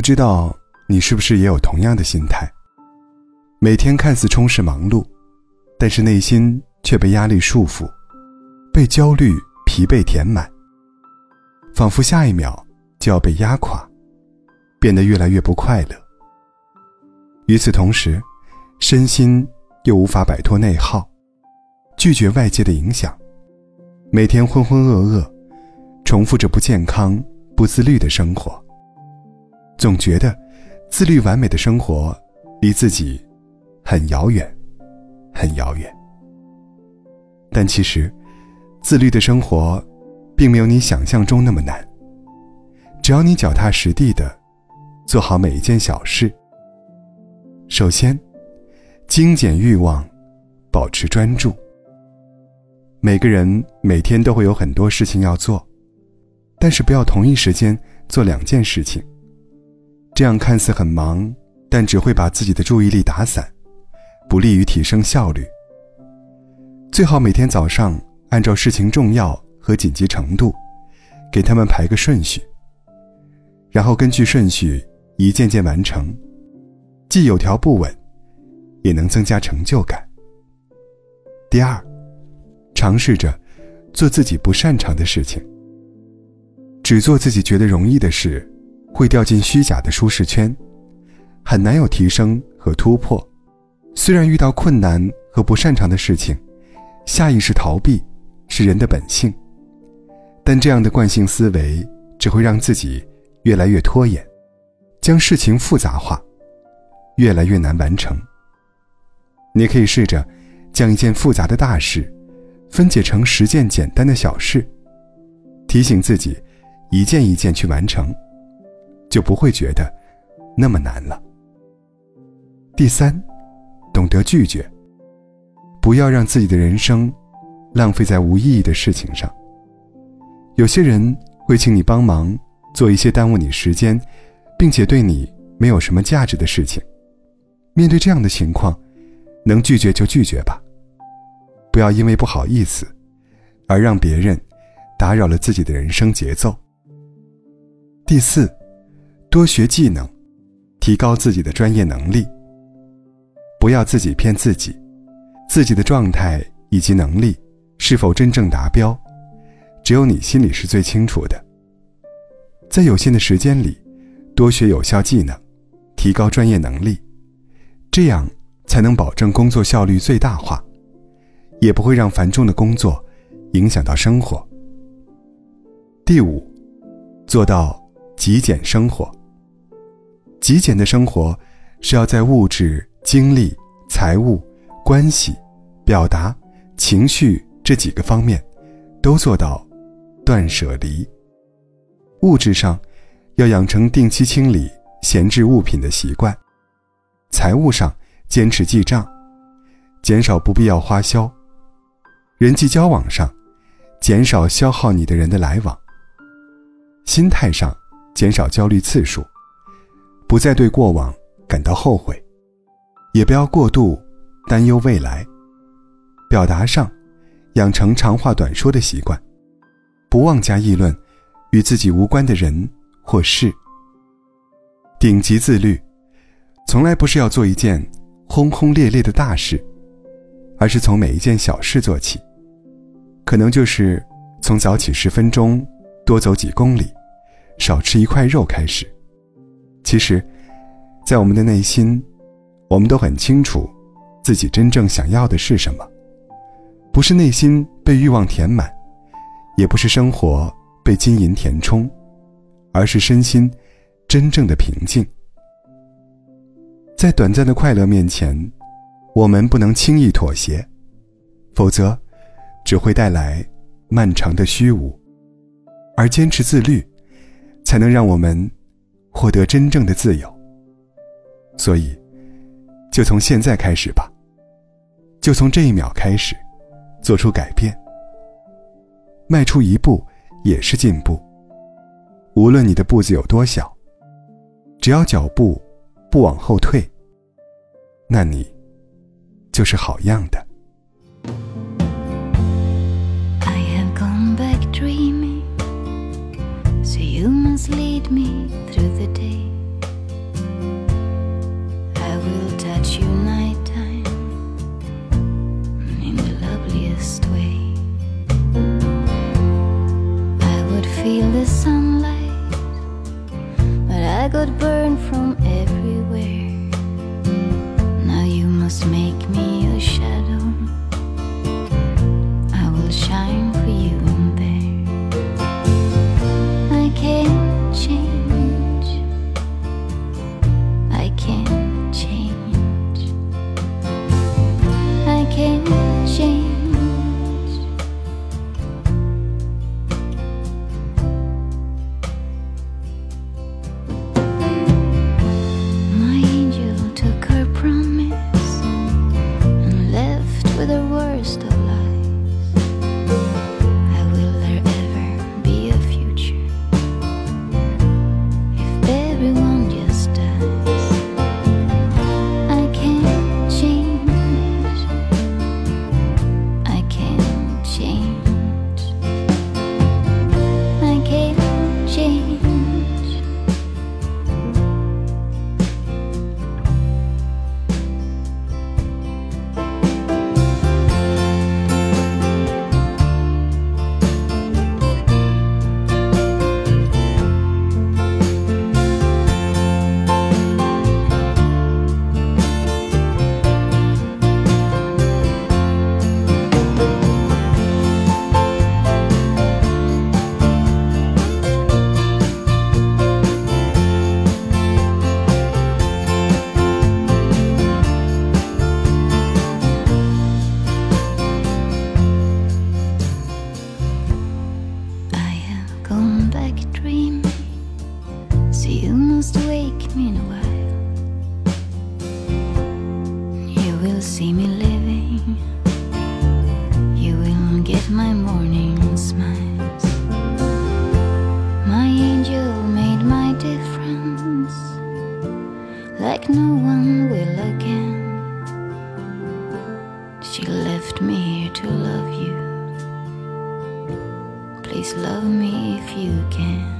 不知道你是不是也有同样的心态？每天看似充实忙碌，但是内心却被压力束缚，被焦虑、疲惫填满，仿佛下一秒就要被压垮，变得越来越不快乐。与此同时，身心又无法摆脱内耗，拒绝外界的影响，每天浑浑噩噩，重复着不健康、不自律的生活。总觉得，自律完美的生活离自己很遥远，很遥远。但其实，自律的生活并没有你想象中那么难。只要你脚踏实地的做好每一件小事。首先，精简欲望，保持专注。每个人每天都会有很多事情要做，但是不要同一时间做两件事情。这样看似很忙，但只会把自己的注意力打散，不利于提升效率。最好每天早上按照事情重要和紧急程度，给他们排个顺序，然后根据顺序一件件完成，既有条不紊，也能增加成就感。第二，尝试着做自己不擅长的事情，只做自己觉得容易的事。会掉进虚假的舒适圈，很难有提升和突破。虽然遇到困难和不擅长的事情，下意识逃避是人的本性，但这样的惯性思维只会让自己越来越拖延，将事情复杂化，越来越难完成。你可以试着将一件复杂的大事分解成十件简单的小事，提醒自己一件一件去完成。就不会觉得那么难了。第三，懂得拒绝，不要让自己的人生浪费在无意义的事情上。有些人会请你帮忙做一些耽误你时间，并且对你没有什么价值的事情。面对这样的情况，能拒绝就拒绝吧，不要因为不好意思而让别人打扰了自己的人生节奏。第四。多学技能，提高自己的专业能力。不要自己骗自己，自己的状态以及能力是否真正达标，只有你心里是最清楚的。在有限的时间里，多学有效技能，提高专业能力，这样才能保证工作效率最大化，也不会让繁重的工作影响到生活。第五，做到极简生活。极简的生活，是要在物质、精力、财务、关系、表达、情绪这几个方面，都做到断舍离。物质上，要养成定期清理闲置物品的习惯；财务上，坚持记账，减少不必要花销；人际交往上，减少消耗你的人的来往；心态上，减少焦虑次数。不再对过往感到后悔，也不要过度担忧未来。表达上，养成长话短说的习惯，不妄加议论与自己无关的人或事。顶级自律，从来不是要做一件轰轰烈烈的大事，而是从每一件小事做起。可能就是从早起十分钟，多走几公里，少吃一块肉开始。其实，在我们的内心，我们都很清楚，自己真正想要的是什么。不是内心被欲望填满，也不是生活被金银填充，而是身心真正的平静。在短暂的快乐面前，我们不能轻易妥协，否则只会带来漫长的虚无。而坚持自律，才能让我们。获得真正的自由。所以，就从现在开始吧。就从这一秒开始，做出改变。迈出一步也是进步。无论你的步子有多小，只要脚步不往后退，那你就是好样的。the sun. 别闹。see me living. You will get my morning smiles. My angel made my difference, like no one will again. She left me here to love you. Please love me if you can.